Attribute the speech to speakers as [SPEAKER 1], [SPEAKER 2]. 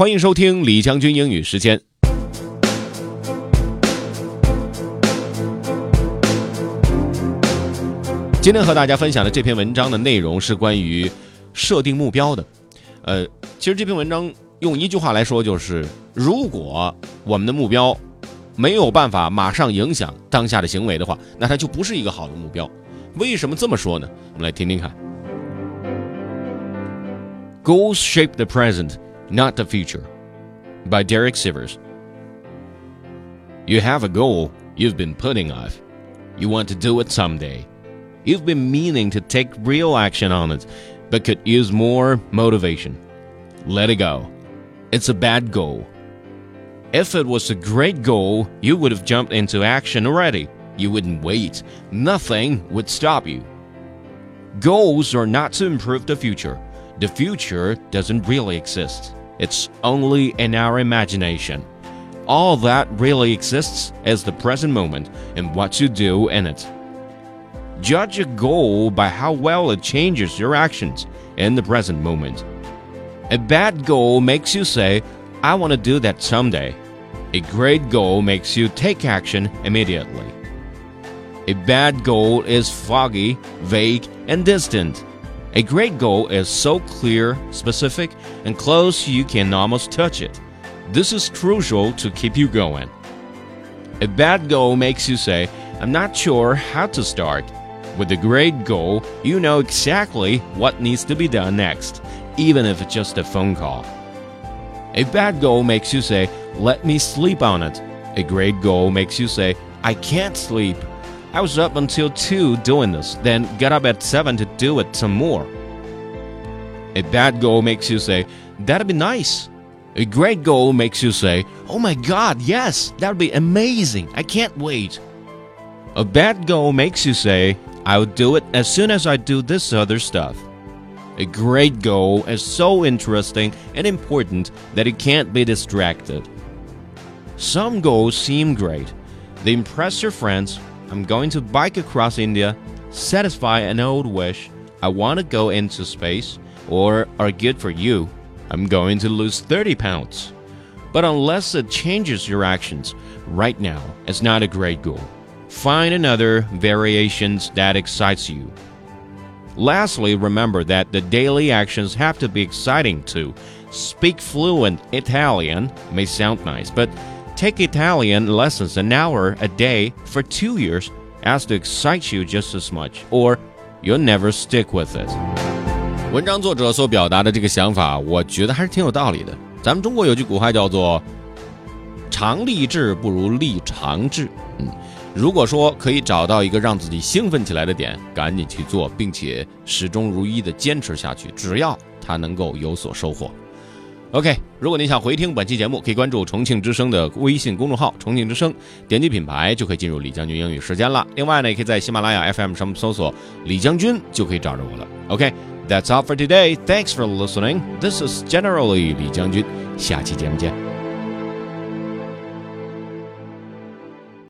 [SPEAKER 1] 欢迎收听李将军英语时间。今天和大家分享的这篇文章的内容是关于设定目标的。呃，其实这篇文章用一句话来说就是：如果我们的目标没有办法马上影响当下的行为的话，那它就不是一个好的目标。为什么这么说呢？我们来听听看。Goals shape the present, not the future. By Derek Sivers. You have a goal you've been putting off. You want to do it someday. You've been meaning to take real action on it, but could use more motivation. Let it go. It's a bad goal. If it was a great goal, you would have jumped into action already. You wouldn't wait. Nothing would stop you. Goals are not to improve the future. The future doesn't really exist. It's only in our imagination. All that really exists is the present moment and what you do in it. Judge a goal by how well it changes your actions in the present moment. A bad goal makes you say, I want to do that someday. A great goal makes you take action immediately. A bad goal is foggy, vague, and distant. A great goal is so clear, specific, and close you can almost touch it. This is crucial to keep you going. A bad goal makes you say, I'm not sure how to start. With a great goal, you know exactly what needs to be done next, even if it's just a phone call. A bad goal makes you say, Let me sleep on it. A great goal makes you say, I can't sleep. I was up until 2 doing this, then got up at 7 to do it some more. A bad goal makes you say, That'd be nice. A great goal makes you say, Oh my god, yes, that'd be amazing. I can't wait. A bad goal makes you say, I'll do it as soon as I do this other stuff. A great goal is so interesting and important that it can't be distracted. Some goals seem great. They impress your friends. I'm going to bike across India, satisfy an old wish, I want to go into space, or are good for you. I'm going to lose 30 pounds. But unless it changes your actions, right now, it's not a great goal. Find another variations that excites you. Lastly, remember that the daily actions have to be exciting too. Speak fluent Italian may sound nice, but take Italian lessons an hour a day for two years as to excite you just as much, or you'll never stick with it. 文章作者所表达的这个想法，我觉得还是挺有道理的。咱们中国有句古话叫做“常立志不如立长志”，嗯。如果说可以找到一个让自己兴奋起来的点，赶紧去做，并且始终如一的坚持下去，只要他能够有所收获。OK，如果您想回听本期节目，可以关注重庆之声的微信公众号“重庆之声”，点击品牌就可以进入李将军英语时间了。另外呢，也可以在喜马拉雅 FM 上搜索“李将军”，就可以找着我了。OK，That's all for today. Thanks for listening. This is generally 李将军。下期节目见。